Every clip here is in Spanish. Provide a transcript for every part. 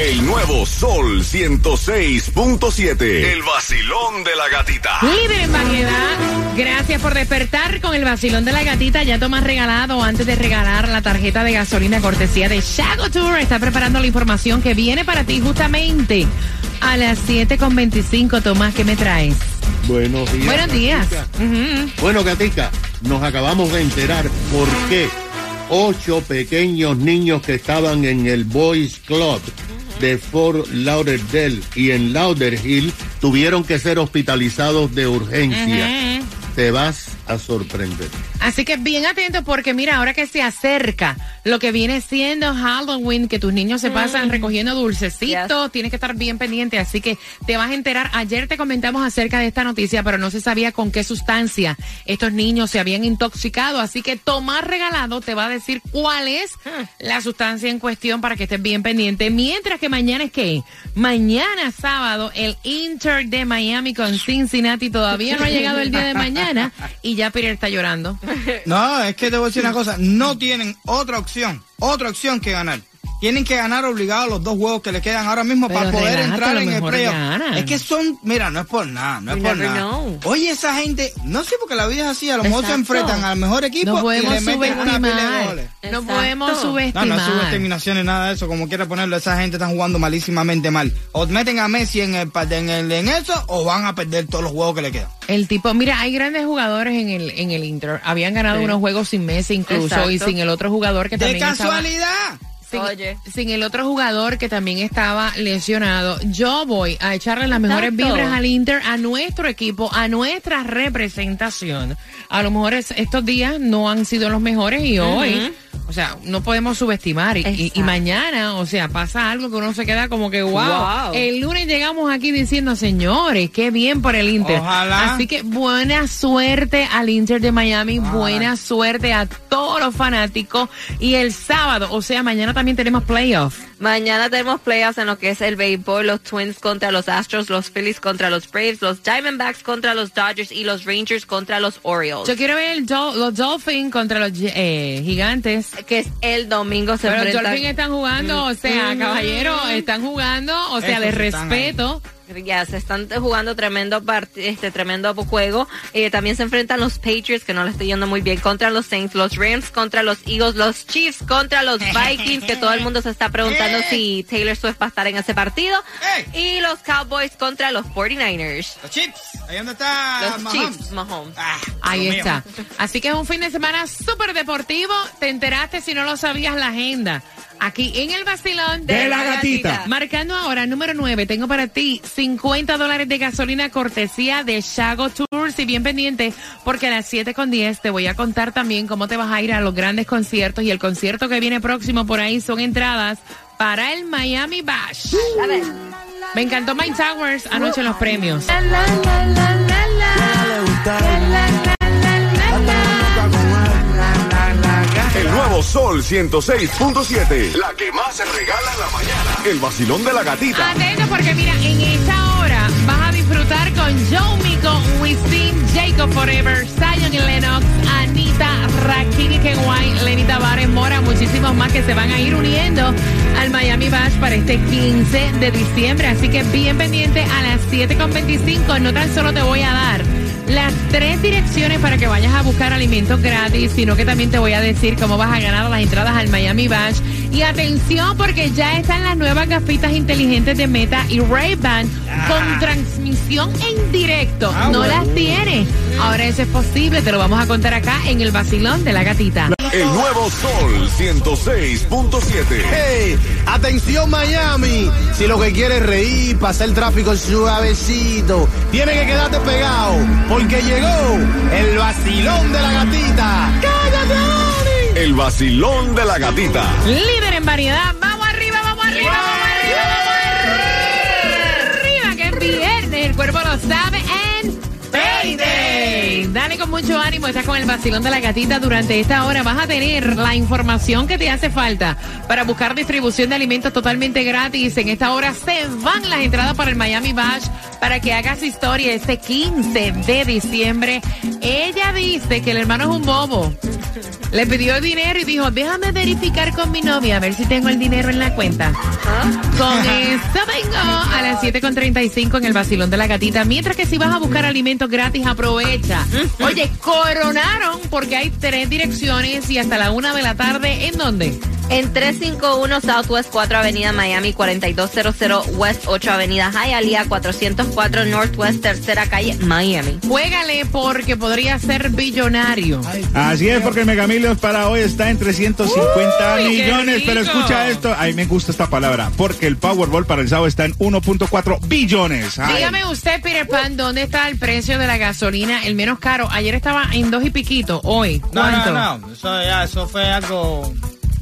El nuevo Sol 106.7. El vacilón de la gatita. Líder en variedad. Gracias por despertar con el vacilón de la gatita. Ya tomas regalado antes de regalar la tarjeta de gasolina cortesía de Shago Tour. Está preparando la información que viene para ti justamente a las 7.25. Tomás, ¿qué me traes? Buenos días. Buenos días. Gatica. Bueno, Gatica, nos acabamos de enterar por qué ocho pequeños niños que estaban en el Boys Club de Fort Lauderdale y en Lauderhill tuvieron que ser hospitalizados de urgencia. Te vas a sorprender. Así que bien atento porque mira, ahora que se acerca lo que viene siendo Halloween, que tus niños se pasan recogiendo dulcecitos, tienes que estar bien pendiente, así que te vas a enterar. Ayer te comentamos acerca de esta noticia, pero no se sabía con qué sustancia estos niños se habían intoxicado, así que Tomás Regalado te va a decir cuál es la sustancia en cuestión para que estés bien pendiente. Mientras que mañana es que, mañana sábado, el Inter de Miami con Cincinnati todavía no ha llegado el día de mañana y ya Peter está llorando. No, es que te voy a decir una cosa, no tienen otra opción, otra opción que ganar. Tienen que ganar obligados los dos juegos que le quedan ahora mismo Pero para poder entrar en el playoff. Es que son, mira, no es por nada, no es por nada. know. Oye, esa gente, no sé porque la vida es así, a lo mejor se enfrentan al mejor equipo No y le meten una pila de goles. No podemos No, subestimar. no es subestimación ni nada de eso, como quiera ponerlo, esa gente están jugando malísimamente mal. O meten a Messi en el, en el en eso o van a perder todos los juegos que le quedan. El tipo, mira, hay grandes jugadores en el en el Inter. Habían ganado Sí. unos juegos sin Messi incluso Exacto. y sin el otro jugador que ¡De también estaba casualidad! Sin, Oye. sin el otro jugador que también estaba lesionado. Yo voy a echarle las mejores Exacto. vibras al Inter, a nuestro equipo, a nuestra representación. A lo mejor es- estos días no han sido los mejores y hoy, o sea, no podemos subestimar. Y, y- y Exacto. mañana, o sea, pasa algo que uno se queda como que, wow. Wow. El lunes llegamos aquí diciendo, señores, qué bien por el Inter. Ojalá. Así que buena suerte al Inter de Miami, buena suerte a todos los fanáticos. Y el sábado, o sea, mañana también tenemos playoff. Mañana tenemos playoffs en lo que es el béisbol, los Twins contra los Astros, los Phillies contra los Braves, los Diamondbacks contra los Dodgers y los Rangers contra los Orioles. Yo quiero ver el Dol- los Dolphins contra los eh, gigantes. Que es el domingo se Pero enfrentan. Están jugando, o sea, Mm. caballero, están jugando, o sea, Esos de respeto. Ya se están jugando tremendo part- este tremendo juego. Eh, también se enfrentan los Patriots, que no le estoy yendo muy bien, contra los Saints, los Rams contra los Eagles, los Chiefs contra los Vikings, que todo el mundo se está preguntando si Taylor Swift va a estar en ese partido. Y los Cowboys contra los 49ers. Los chips, ahí donde está Los Mahomes. Chiefs, Mahomes. Ah, Ahí Dios mío. está. Así que es un fin de semana súper deportivo. Te enteraste si no lo sabías la agenda. Aquí en el vacilón De la gatita. Marcando ahora, número 9, tengo para ti 50 dólares de gasolina cortesía de Shago Tours. Y bien pendiente, porque a las 7 con 10 te voy a contar también cómo te vas a ir a los grandes conciertos. Y el concierto que viene próximo por ahí son entradas para el Miami Bash. A ver. Me encantó Mike Towers anoche en los premios. El nuevo Sol 106.7. La que más se regala en la mañana. El vacilón de la gatita. Atento porque mira, en esta hora vas a disfrutar con Joe Mico, Wisin, Jacob Forever, Zion Lennox, Anita, Rakini Kenway, Lenny Tavares, Mora, muchísimos más que se van a ir uniendo al Miami Bash para este 15 de diciembre. Así que bien pendiente a las 7.25. No tan solo te voy a dar las tres direcciones para que vayas a buscar alimentos gratis, sino que también te voy a decir cómo vas a ganar las entradas al Miami Bash. Y atención, porque ya están las nuevas gafitas inteligentes de Meta y Ray-Ban con transmisión en directo. Ah, no bueno. las tienes. Ahora eso es posible, te lo vamos a contar acá en el vacilón de la gatita. El nuevo Sol 106.7. ¡Hey! ¡Atención Miami! Si lo que quieres es reír, pasar el tráfico suavecito, tiene que quedarte pegado, porque llegó el vacilón de la gatita. ¡Cállate, Ani! El vacilón de la gatita. Líder en variedad. Mucho ánimo, estás con el vacilón de la gatita. Durante esta hora vas a tener la información que te hace falta para buscar distribución de alimentos totalmente gratis. En esta hora se van las entradas para el Miami Bash para que hagas historia este 15 de diciembre. Ella dice que el hermano es un bobo. Le pidió dinero y dijo, déjame verificar con mi novia a ver si tengo el dinero en la cuenta. Con eso vengo a las 7.35 en el vacilón de la gatita. Mientras que si vas a buscar alimentos gratis, aprovecha. Oye, coronaron porque hay tres direcciones y hasta la una de la tarde. ¿En dónde? En 351 Southwest 4 Avenida Miami, 4200 West 8 Avenida Hialeah, 404 Northwest Tercera Calle, Miami. Juégale porque podría ser billonario. Así es, porque el Mega Millions para hoy está en 350 Uy, millones. Pero escucha esto, a mí me gusta esta palabra, porque el Powerball para el sábado está en 1.4 billones. Ay. Dígame usted, Peter Pan, ¿dónde está el precio de la gasolina, el menos caro? Ayer estaba en dos y piquito, hoy. No, no, no. Eso, ya, eso fue algo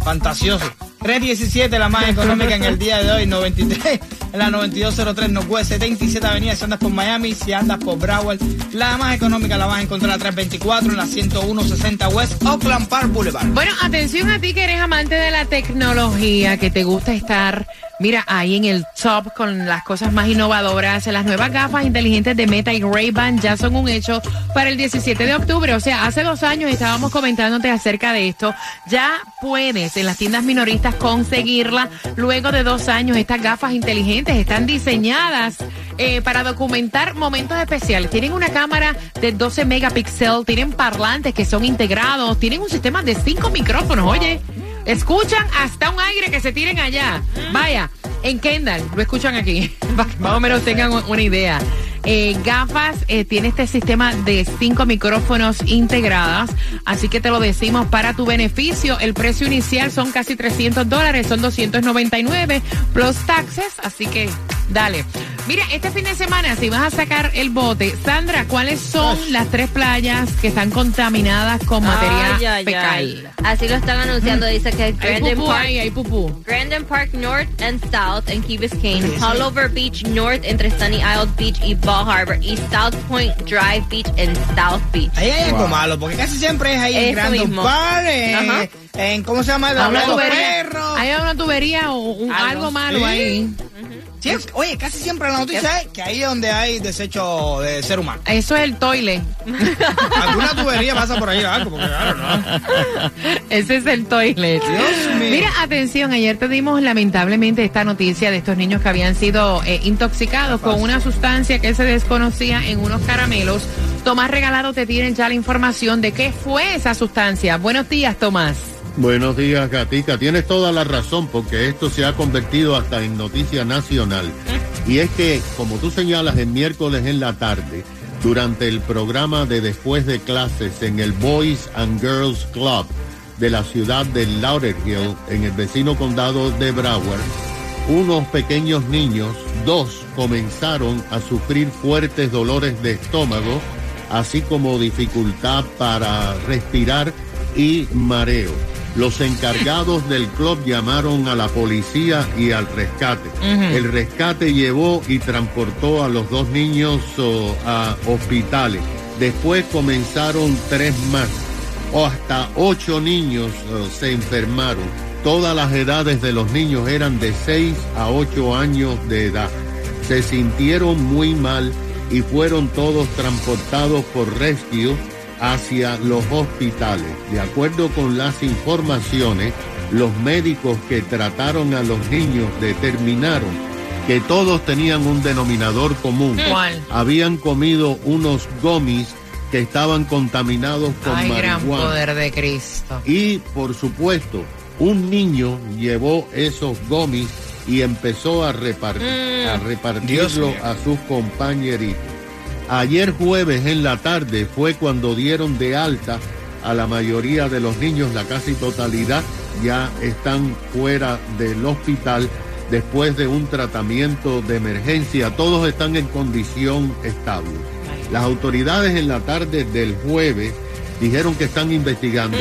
fantasioso. 317 la más económica en el día de hoy, 93 en la 9203 Northwest 77 Avenida si andas por Miami, si andas por Broward, la más económica la vas a encontrar a 324 en la 10160 West Oakland Park Boulevard. Bueno, atención a ti que eres amante de la tecnología, que te gusta estar, mira, ahí en el top con las cosas más innovadoras. Las nuevas gafas inteligentes de Meta y Ray-Ban ya son un hecho para el 17 de octubre. O sea, hace dos años estábamos comentándote acerca de esto. Ya puedes en las tiendas minoristas conseguirla. Luego de dos años, estas gafas inteligentes están diseñadas eh, para documentar momentos especiales. Tienen una cámara de 12 megapíxeles, tienen parlantes que son integrados, tienen un sistema de cinco micrófonos, oye. Escuchan hasta un aire que se tiren allá. Vaya, en Kendall, lo escuchan aquí, para que más o menos tengan una idea. Eh, gafas eh, tiene este sistema de cinco micrófonos integradas, así que te lo decimos para tu beneficio. El precio inicial son casi 300 dólares, son 299 plus taxes, así que dale. Mira, este fin de semana, si vas a sacar el bote, Sandra, ¿cuáles son las tres playas que están contaminadas con material Ay, ay, fecal? ay. Así lo están anunciando, dice que Hay Grandin pupú Park, ahí, hay pupú. Grandin Park North and South en Key Biscayne, Pullover Beach North entre Sunny Isle Beach y Ball Harbor y South Point Drive Beach en South Beach. Ahí hay algo malo, porque casi siempre es ahí en mismo. Park, en, Ajá. en- ¿cómo se llama? La Una de los tubería, perros. hay una tubería o un- Algo algo malo así. ahí. Sí, oye, casi siempre la noticia es que ahí es donde hay desecho de ser humano. Eso es el toile. Alguna tubería pasa por ahí algo, porque claro, ¿no? Ese es el toilet. Dios mío. Mira, atención, ayer te dimos lamentablemente esta noticia de estos niños que habían sido eh, intoxicados con una sustancia que se desconocía en unos caramelos. Tomás Regalado te tiene ya la información de qué fue esa sustancia. Buenos días, Tomás. Buenos días, Gatica. Tienes toda la razón porque esto se ha convertido hasta en noticia nacional. Y es que, como tú señalas, el miércoles en la tarde, durante el programa de después de clases en el Boys and Girls Club de la ciudad de Lauderhill, en el vecino condado de Broward, unos pequeños niños, dos, comenzaron a sufrir fuertes dolores de estómago, así como dificultad para respirar y mareo. Los encargados del club llamaron a la policía y al rescate. El rescate llevó y transportó a los dos niños oh, a hospitales. Después comenzaron tres más. O hasta ocho niños oh, se enfermaron. Todas las edades de los niños eran de 6 a 8 años de edad. Se sintieron muy mal y fueron todos transportados por rescue hacia los hospitales. De acuerdo con las informaciones, los médicos que trataron a los niños determinaron que todos tenían un denominador común. ¿Cuál? Habían comido unos gomis que estaban contaminados con Ay, gran marihuana. poder de Cristo. Y por supuesto, un niño llevó esos gomis y empezó a, Dios repartirlo a sus compañeritos. Ayer jueves en la tarde fue cuando dieron de alta a la mayoría de los niños, la casi totalidad ya están fuera del hospital después de un tratamiento de emergencia. Todos están en condición estable. Las autoridades en la tarde del jueves dijeron que están investigando.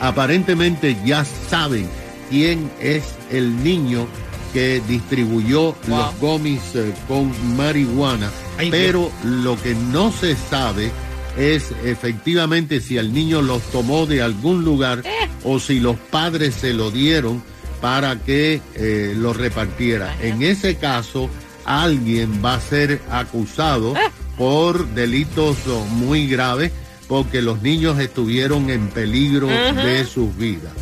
Aparentemente ya saben quién es el niño que distribuyó los gomis eh, con marihuana, Ay, pero lo que no se sabe es efectivamente si el niño los tomó de algún lugar o si los padres se lo dieron para que eh, lo repartiera. En ese caso, alguien va a ser acusado por delitos muy graves porque los niños estuvieron en peligro de sus vidas.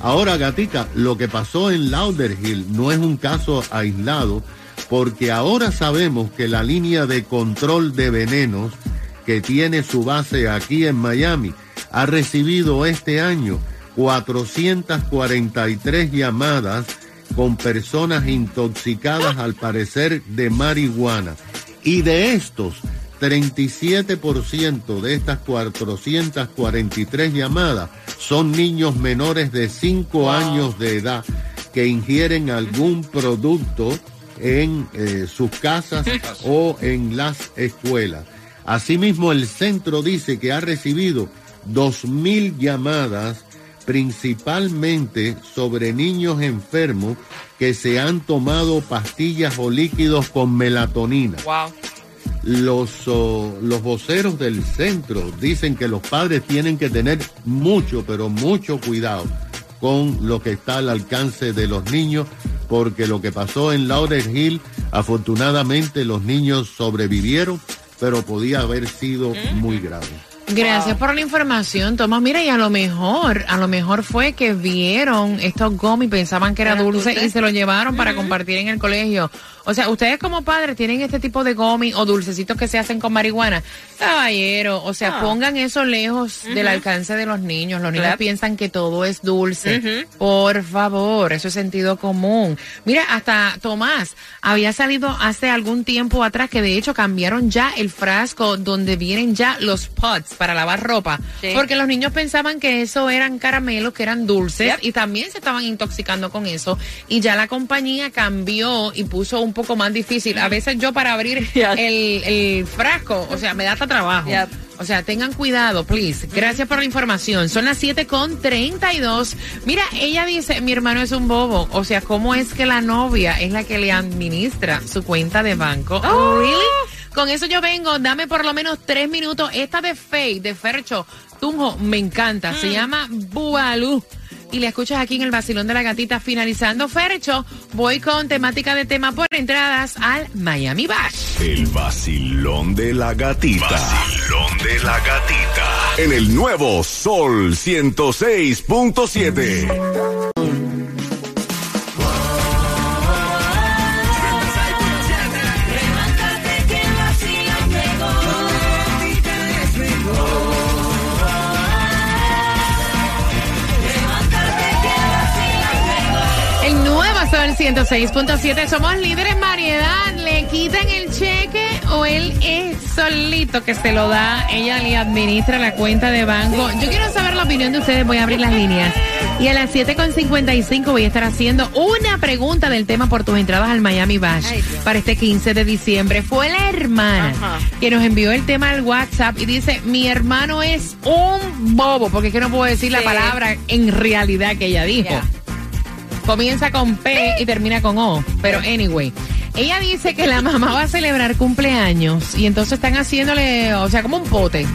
Ahora, Gatica, lo que pasó en Lauderhill no es un caso aislado, porque ahora sabemos que la línea de control de venenos que tiene su base aquí en Miami ha recibido este año 443 llamadas con personas intoxicadas al parecer de marihuana. Y de estos, 37% de estas 443 llamadas son niños menores de 5 años de edad que ingieren algún producto en eh, sus casas o en las escuelas. Asimismo, el centro dice que ha recibido 2.000 llamadas principalmente sobre niños enfermos que se han tomado pastillas o líquidos con melatonina. Wow. Los, oh, los voceros del centro dicen que los padres tienen que tener mucho, pero mucho cuidado con lo que está al alcance de los niños, porque lo que pasó en Lauderhill, afortunadamente los niños sobrevivieron, pero podía haber sido muy grave. Gracias por la información, Tomás. Mira, y a lo mejor, a lo mejor fue que vieron estos gummies, pensaban que era Era dulce, dulce. y se lo llevaron para compartir en el colegio. O sea, ustedes como padres tienen este tipo de gummies o dulcecitos que se hacen con marihuana. Caballero, o sea, Ah. pongan eso lejos del alcance de los niños. Los niños Claro. piensan que todo es dulce. Por favor, eso es sentido común. Mira, hasta Tomás había salido hace algún tiempo atrás que de hecho cambiaron ya el frasco donde vienen ya los pots para lavar ropa. Sí. Porque los niños pensaban que eso eran caramelos, que eran dulces Yep. y también se estaban intoxicando con eso. Y ya la compañía cambió y puso un poco más difícil. A veces yo para abrir Yes. el, el frasco, o sea, me da hasta trabajo. O sea, tengan cuidado, please. Gracias por la información. Son las 7 con 32. Mira, ella dice, mi hermano es un bobo. O sea, ¿cómo es que la novia es la que le administra su cuenta de banco? Oh. ¿Really? Con eso yo vengo, dame por lo menos tres minutos. Esta de Faye, de Fercho, Tunjo, me encanta. Se llama Bualú. Y la escuchas aquí en el vacilón de la gatita. Finalizando Fercho, voy con temática de tema por entradas al Miami Bash. El vacilón de la gatita. Vacilón de la gatita. En el nuevo Sol 106.7. 106.7. Somos líderes en variedad. ¿Le quitan el cheque o él es solito que se lo da? Ella le administra la cuenta de banco. Yo quiero saber la opinión de ustedes. Voy a abrir las líneas. Y a las 7.55 voy a estar haciendo una pregunta del tema por tus entradas al Miami Bash Ay, para este 15 de diciembre. Fue la hermana Ajá. que nos envió el tema al WhatsApp y dice, mi hermano es un bobo, porque es que no puedo decir la palabra en realidad que ella dijo. Comienza con P y termina con O. Pero anyway, ella dice que la mamá va a celebrar cumpleaños y entonces están haciéndole, o sea, como un pote.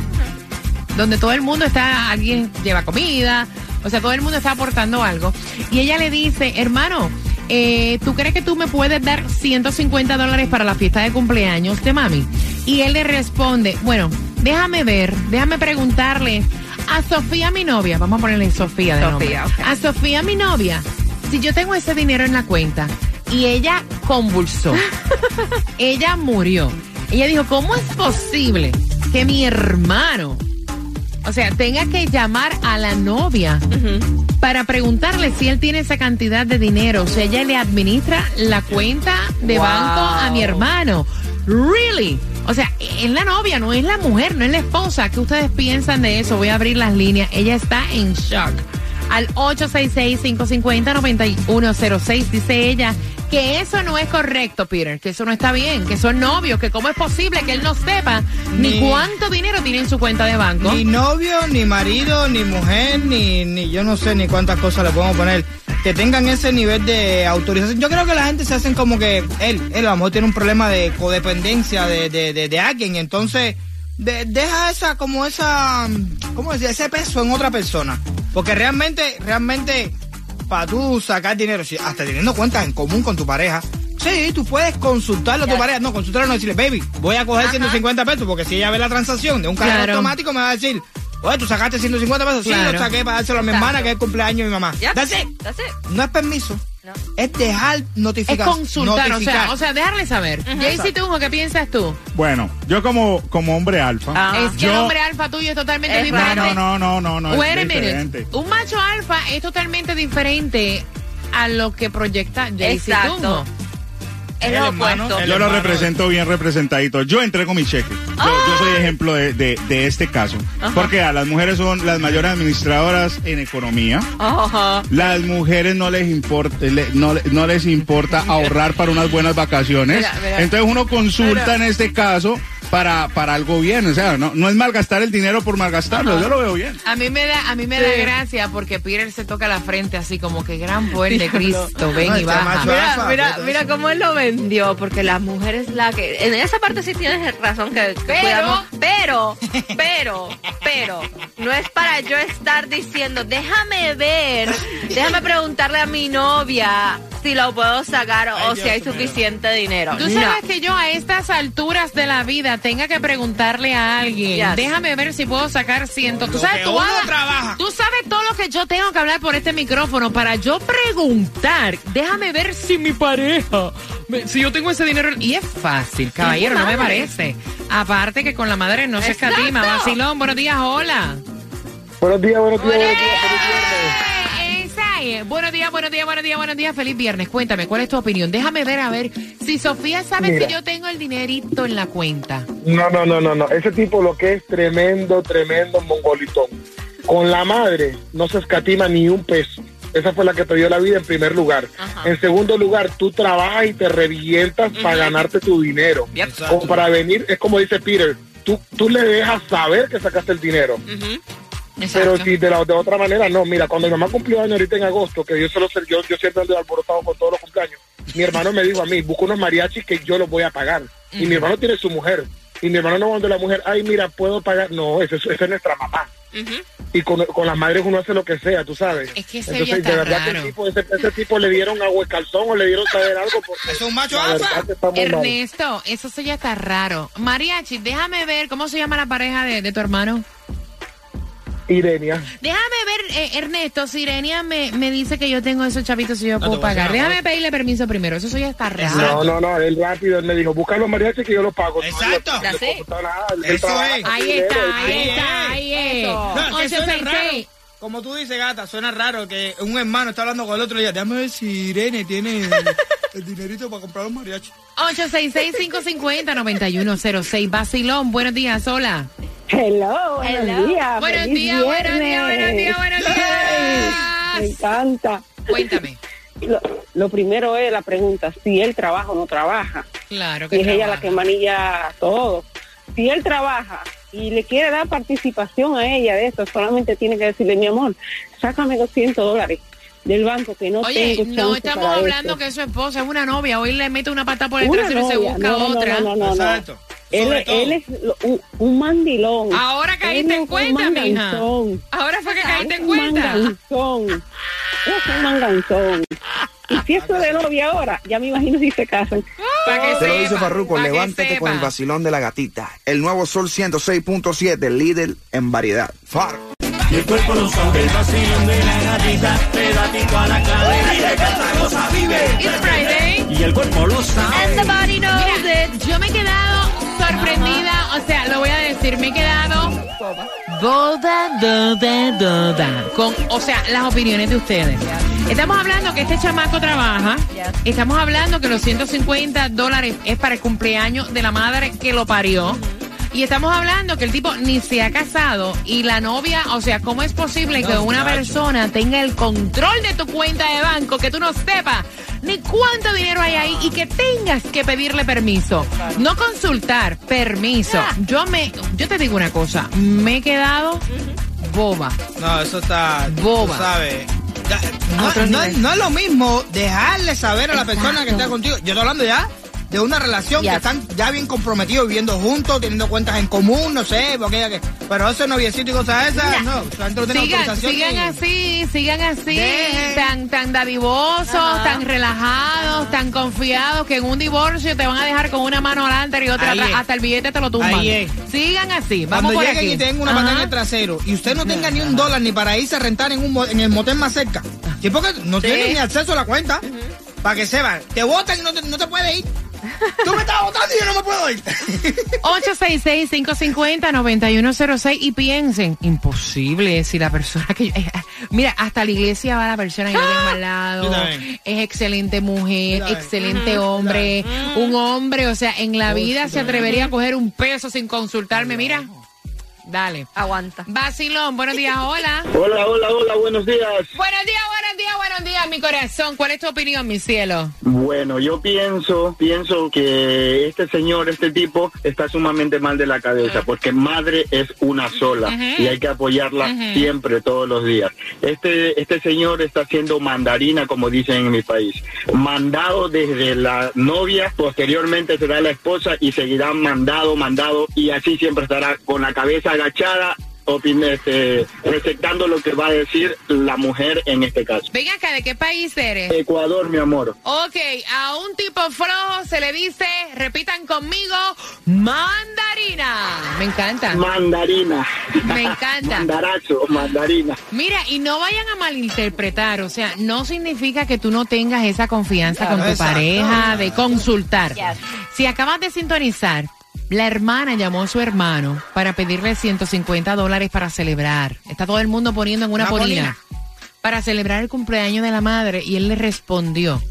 Donde todo el mundo está, alguien lleva comida, o sea, todo el mundo está aportando algo. Y ella le dice, hermano, eh, ¿tú crees que tú me puedes dar 150 dólares para la fiesta de cumpleaños de mami? Y él le responde, bueno, déjame ver, déjame preguntarle a Sofía, mi novia, vamos a ponerle Sofía de Sofía, nombre. A Sofía, mi novia, si yo tengo ese dinero en la cuenta y ella convulsó, ella murió, ella dijo, ¿cómo es posible que mi hermano, o sea, tenga que llamar a la novia para preguntarle si él tiene esa cantidad de dinero? O sea, ella le administra la cuenta de Wow. banco a mi hermano. Really? O sea, es la novia, no es la mujer, no es la esposa. ¿Qué ustedes piensan de eso? Voy a abrir las líneas. Ella está en shock. Al 866-550-9106 dice ella que eso no es correcto, Peter, que eso no está bien, que son novios, que cómo es posible que él no sepa ni, Ni- cuánto dinero tiene en su cuenta de banco. Ni novio, ni marido, ni mujer, ni, ni yo no sé ni cuántas cosas le podemos poner. Que tengan ese nivel de autorización. Yo creo que la gente se hacen como que él, él a lo mejor tiene un problema de codependencia de, de, de, de alguien. Entonces, de- deja esa, como esa, ¿cómo decir? Ese peso en otra persona. Porque realmente, realmente, para tú sacar dinero, si- hasta teniendo cuentas en común con tu pareja, Sí, tú puedes consultarlo a tu pareja. No, consultarlo no decirle, baby, voy a coger 150 pesos porque si ella ve la transacción de un cajero Claro. automático me va a decir, oye, tú sacaste 150 pesos. Sí, lo saqué para dárselo a mi Exacto. hermana que es el cumpleaños de mi mamá. Ya. That's it. That's it. No es permiso. No. Es dejar es notificación. consultar, o sea, o sea, dejarle saber. Jaycee Tunjo, ¿qué piensas tú? Bueno, yo como, como hombre alfa. Ah. Es que el hombre alfa tuyo es totalmente Es diferente. No, no, no, no, no. Wait es diferente. Un macho alfa es totalmente diferente a lo que proyecta Jaycee. Tunjo. Es lo opuesto. Yo lo represento bien representadito. Yo entrego mi cheque. Yo, yo soy ejemplo de, de- de este caso. Porque a las mujeres son las mayores administradoras en economía. Ajá. Las mujeres no les importa, le- no, le- no les importa ahorrar para unas buenas vacaciones. Mira, mira. Entonces uno consulta en este caso para, para algo bien. O sea, no, no es malgastar el dinero por malgastarlo. Yo lo veo bien. A mí me da, a mí me da gracia porque Peter se toca la frente así como que gran poder de Cristo, ven No, y baja. macho Mira, mira, mira cómo él lo vendió, porque la mujer es la que... En esa parte sí tienes razón que, que Pero- cuidamos, pero, pero, pero, no es para yo estar diciendo, déjame ver, déjame preguntarle a mi novia si lo puedo sacar o si hay mío. suficiente dinero. Tú No. sabes que yo a estas alturas de la vida tenga que preguntarle a alguien, Yes. déjame ver si puedo sacar ciento. Tú sabes, tú, tú sabes todo lo que yo tengo que hablar por este micrófono para yo preguntar, déjame ver si mi pareja, me- si yo tengo ese dinero. Y es fácil, caballero, no me parece. Aparte que con la madre no se Exacto. escatima. Vacilón, buenos días, hola. Buenos días, buenos días, buenos días, feliz viernes. Buenos días, buenos días, buenos días, buenos días. Feliz viernes. Cuéntame, ¿cuál es tu opinión? Déjame ver, a ver, si Sofía sabe Mira. si yo tengo el dinerito en la cuenta. No, no, no, no, no. Ese tipo lo que es tremendo, tremendo mongolitón. Con la madre no se escatima ni un peso. Esa fue la que te dio la vida en primer lugar. Ajá. En segundo lugar, tú trabajas y te revientas para ganarte tu dinero. Yep. Como para venir, es como dice Peter, tú, tú le dejas saber que sacaste el dinero. Pero si de, la, de otra manera, no. Mira, cuando mi mamá cumplió años ahorita en agosto, que yo solo yo, yo siempre ando alborotado con todos los cumpleaños, mi hermano me dijo a mí, busca unos mariachis que yo los voy a pagar. Y mi hermano tiene su mujer. Y mi hermano no cuando la mujer, ay, mira, puedo pagar. No, esa es, nuestra mamá. Y con, con las madres uno hace lo que sea, tú sabes. Es que ese Entonces, de verdad que raro. tipo, ese, ese tipo le dieron agua de calzón o le dieron saber algo. Porque Es un macho mal. Ernesto, eso sí ya está raro. Mariachi, déjame ver, ¿cómo se llama la pareja de, de tu hermano? Irenia. Déjame ver, eh, Ernesto, si Irenia me, me dice que yo tengo esos chavitos y yo puedo pagar. Déjame pedirle permiso primero, eso sí ya está raro. No, no, no, él rápido, él me dijo, busca los mariachis que yo los pago. Exacto. No, no, no, Así. no, nada, él Eso trabaja, es. Ahí está, ahí Ahí está, es. ahí es. No, que suena 866. raro. Como tú dices, gata, suena raro que un hermano está hablando con el otro y dice, déjame ver si Irene tiene el, dinerito para comprar un mariachi. 866-550-9106. Bacilón, buenos días, hola. Hello, buenos Hello. días. Buenos días, buenos días, buenos días, buenos Me encanta. Cuéntame. Lo, lo primero es la pregunta, si él trabaja o no trabaja. Claro que Si es ella la que manilla todo. Si él trabaja y le quiere dar participación a ella de esto, solamente tiene que decirle, mi amor, sácame 200 dólares del banco que no Oye, tengo no estamos para hablando esto". que su esposa es una novia. Hoy le mete una pata por el Una trasero y se busca No, no, otra. No, no, no, no. Exacto. Él, él es lo- un, un mandilón. Ahora caíste en es cuenta, mija. Ahora fue que caíste Es en un cuenta. manganzón. Es un manganzón. Y si esto de novia ahora, ya me imagino si se casan. Para que Te lo dice Farruko, pa' levántate con el vacilón de la gatita. El nuevo Sol 106.7, líder en variedad. Far. It's Friday. Y el cuerpo lo sabe. And the body knows Mira, it. yo me he quedado sorprendida, o sea, lo voy a decir, me he quedado boda, doda, doda, con, o sea, las opiniones de ustedes. Estamos hablando que este chamaco trabaja, estamos hablando que los 150 dólares es para el cumpleaños de la madre que lo parió. Y estamos hablando que el tipo ni se ha casado y la novia, o sea, ¿cómo es posible que una persona tenga el control de tu cuenta de banco, que tú no sepas ni cuánto dinero hay ahí y que tengas que pedirle permiso? No consultar, permiso. Yo me, yo te digo una cosa, me he quedado boba. No, eso está. Boba. Tú sabes. No, no- no es lo mismo dejarle saber a la persona que está contigo. Yo estoy hablando ya de una relación que están ya bien comprometidos, viviendo juntos, teniendo cuentas en común, no sé, porque que, pero ese noviecito y cosas esas, no, Sigan, sigan así, sigan así, Dejen. tan, tan dadivosos, Ajá. tan relajados, tan confiados que en un divorcio te van a dejar con una mano adelante y otra atrás, hasta el billete te lo tumban. Sigan así, vamos Cuando por lleguen aquí. y tengan una en el trasero y usted no tenga ni un dólar ni para irse a rentar en, un, en el motel más cerca, sí, porque no Sí. tiene ni acceso a la cuenta, para que sepan, te votan y no te, no te puedes ir. Tú me estás votando y yo no me puedo ir. 866-550-9106 y piensen, imposible si la persona que yo... mira, hasta la iglesia va la persona que yo tengo al lado. Es excelente mujer, excelente hombre, un hombre, o sea, en la vida se atrevería a coger un peso sin consultarme. Mira, dale. Aguanta. Vacilón, buenos días, hola. Hola, hola, hola, buenos días. Buenos días, buenos días, buenos días, mi corazón. ¿Cuál es tu opinión, mi cielo? Bueno, yo pienso, pienso que este señor, este tipo, está sumamente mal de la cabeza, porque madre es una sola y hay que apoyarla siempre, todos los días. Este, este señor está haciendo mandarina, como dicen en mi país, mandado desde la novia, posteriormente será la esposa y seguirá mandado, mandado y así siempre estará con la cabeza agachada. opin- este, recetando lo que va a decir la mujer en este caso. Venga acá, ¿de qué país eres? Ecuador, mi amor. Ok, a un tipo flojo se le dice, repitan conmigo, mandarina. Me encanta. Mandarina. Me encanta. Mandarazo, mandarina. Mira, y no vayan a malinterpretar, o sea, no significa que tú no tengas esa confianza con tu exacto. pareja de consultar. Yes. Si acabas de sintonizar, la hermana llamó a su hermano para pedirle 150 dólares para celebrar. Está todo el mundo poniendo en una Una polina para celebrar el cumpleaños de la madre y él le respondió.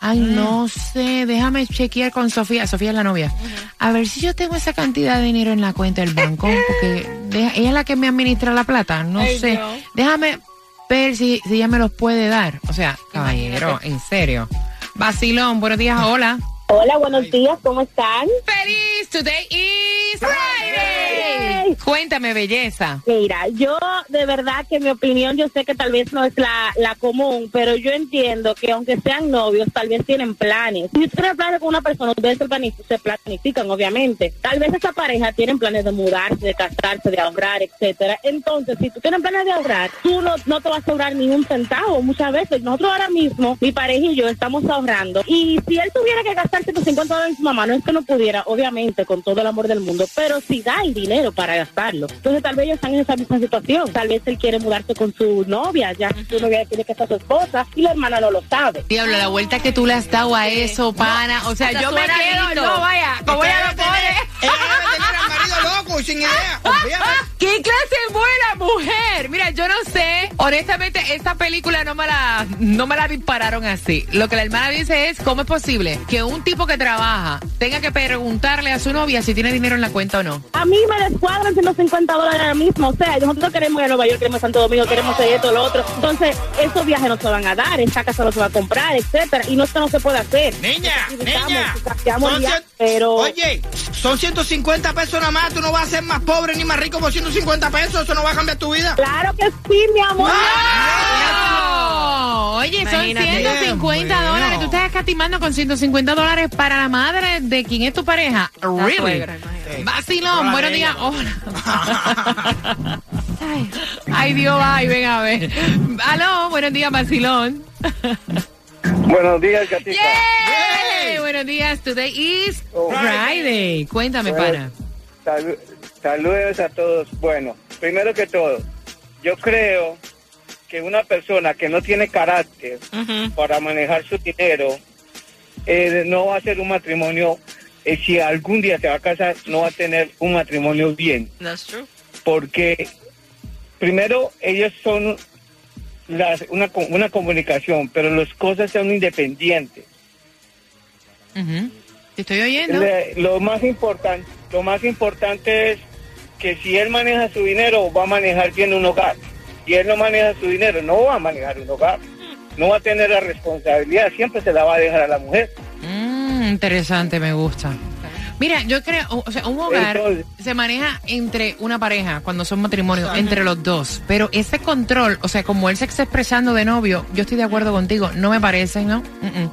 Ay, no sé, déjame chequear con Sofía. Sofía es la novia. A ver si yo tengo esa cantidad de dinero en la cuenta del banco, porque deja- ella es la que me administra la plata. No Ay, sé. no. Déjame ver si, si ella me los puede dar. O sea, caballero, en serio. Vacilón, buenos días, hola. Hola, buenos días, ¿cómo están? Feliz, today is Friday. Cuéntame, belleza. Mira, yo de verdad que mi opinión, yo sé que tal vez no es la, la común, pero yo entiendo que aunque sean novios, tal vez tienen planes. Si usted tiene planes con una persona, ustedes se planifican, se planifican, obviamente. Tal vez esa pareja tienen planes de mudarse, de casarse, de ahorrar, etcétera. Entonces, si tú tienes planes de ahorrar, tú no, no te vas a ahorrar ni un centavo. Muchas veces, nosotros ahora mismo, mi pareja y yo estamos ahorrando. Y si él tuviera que gastar 150 dólares en su mamá, no es que no pudiera, obviamente, con todo el amor del mundo, pero si da el dinero para gastarlo. Entonces, tal vez ellos están en esa misma situación. Tal vez él quiere mudarse con su novia, ya su novia tiene que ser su esposa y la hermana no lo sabe. Diablo, la vuelta que tú le has dado a eso, pana. O sea, yo me quedo, lindo. no vaya, como ella lo pone. ella debe tener al marido loco y sin idea. Olvídate. ¿Qué clase de buena mujer? Mira, yo no sé. Honestamente, esta película no me la, no me la dispararon así. Lo que la hermana dice es, ¿cómo es posible que un tipo que trabaja tenga que preguntarle a su novia si tiene dinero en la cuenta o no? A mí me descuadran 150 dólares ahora mismo. O sea, nosotros queremos ir a Nueva York, queremos Santo Domingo, queremos esto, lo otro. Entonces, esos viajes no se van a dar, esa casa no se va a comprar, etcétera. Y no, esto no se puede hacer. Niña, niña. Son pero... Oye, son 150 pesos nada más. Tú no vas a ser más pobre ni más rico por 150 pesos. Eso no va a cambiar tu vida. Claro que sí, mi amor. ¡No! Oye, son Imagínate. 150 Bueno. dólares. Tú estás escatimando con 150 dólares para la madre de quien es tu pareja. La Really? suegra. Vacilón, Hola, buenos días. Hola. Ay, ay, Dios, ay, ven a ver. Aló, buenos días, Vacilón. Buenos días, gatita. Yay. Buenos días, today is Oh. Friday. Cuéntame, pana. Salu- saludos a todos. Bueno, primero que todo, yo creo que una persona que no tiene carácter para manejar su dinero eh, no va a hacer un matrimonio. eh, si algún día se va a casar, no va a tener un matrimonio bien. That's true. porque primero ellos son las- una, una comunicación, pero las cosas son independientes. Te estoy oyendo. Le- lo más importante, lo más importante es que si él maneja su dinero, va a manejar bien un hogar. Si él no maneja su dinero, no va a manejar un hogar. No va a tener la responsabilidad, siempre se la va a dejar a la mujer. Mm, interesante, me gusta. Mira, yo creo, o sea, un hogar Entonces- se maneja entre una pareja, cuando son matrimonios, entre los dos. Pero ese control, o sea, como él se está expresando de novio, yo estoy de acuerdo contigo, no me parece, ¿no? Mm, mm.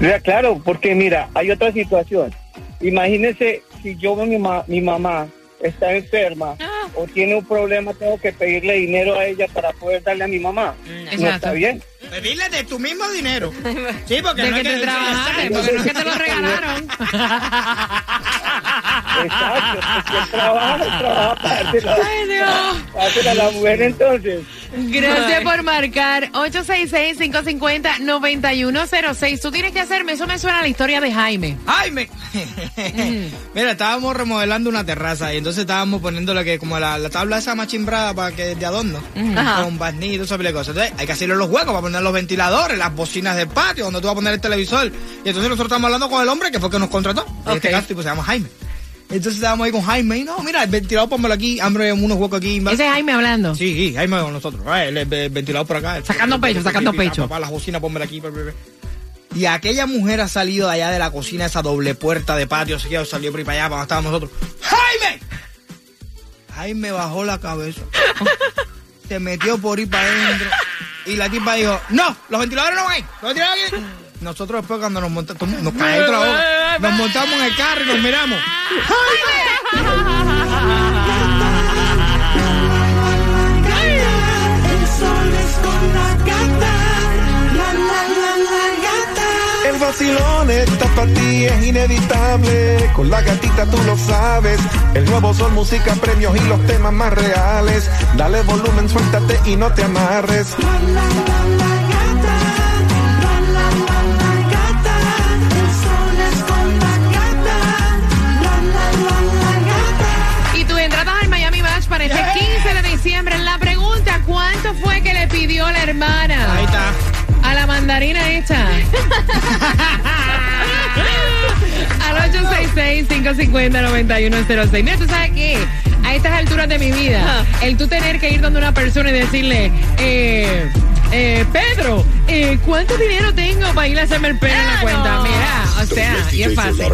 Ya, claro, porque mira, hay otra situación. Imagínese si yo mi, ma- mi mamá está enferma o tiene un problema, tengo que pedirle dinero a ella para poder darle a mi mamá. No Exacto. está bien. Pedirle de tu mismo dinero. Sí, porque De no que es te trabajaste, porque no es que te lo regalaron. Exacto, porque trabaja, trabaja para a la mujer entonces. Gracias por marcar 866-550-9106. Tú tienes que hacerme, eso me suena a la historia de Jaime. Jaime. Mira, estábamos remodelando una terraza y entonces estábamos poniendo lo que como la, la tabla esa machimbrada para que de adorno, Ajá. con barniz y todo ese cosas. Entonces hay que hacerle los huecos para poner los ventiladores, las bocinas del patio, donde tú vas a poner el televisor. Y entonces nosotros estamos hablando con el hombre que fue que nos contrató. En este Ok. caso, tipo, se llama Jaime. Entonces estábamos ahí con Jaime y no, mira, el ventilador pónmelo aquí, hambre unos huecos aquí. Ese es Jaime hablando. Sí, sí, Jaime con nosotros. Ah, El, el- el ventilador por acá. el- Sacando pecho, sacando pecho. Papá, las bocinas, pónmela aquí. Y aquella mujer ha salido de allá de la cocina, esa doble puerta de patio, así que salió por ahí para allá, para donde estábamos nosotros. ¡Jaime! Jaime bajó la cabeza. Se metió por ahí para adentro. Y la tipa dijo, no, los ventiladores no ahí. Los ventiladores aquí. Nosotros después cuando nos montamos, nos cae otra boca, nos montamos en el carro y nos miramos. El vacilón para ti, es inevitable. Con la gatita tú lo sabes. El nuevo sol, música, premios y los temas más reales. Dale volumen, suéltate y no te amarres. Al Miami Match para este 15 de diciembre. La pregunta, ¿cuánto fue que le pidió la hermana? Ahí está. Mandarina esta. Al 866-550-9106. Mira, ¿tú sabes qué? A estas alturas de mi vida, el tú tener que ir donde una persona y decirle, eh, eh, Pedro, eh, ¿cuánto dinero tengo para ir a hacerme el pelo en la cuenta? Mira, o sea, y es fácil.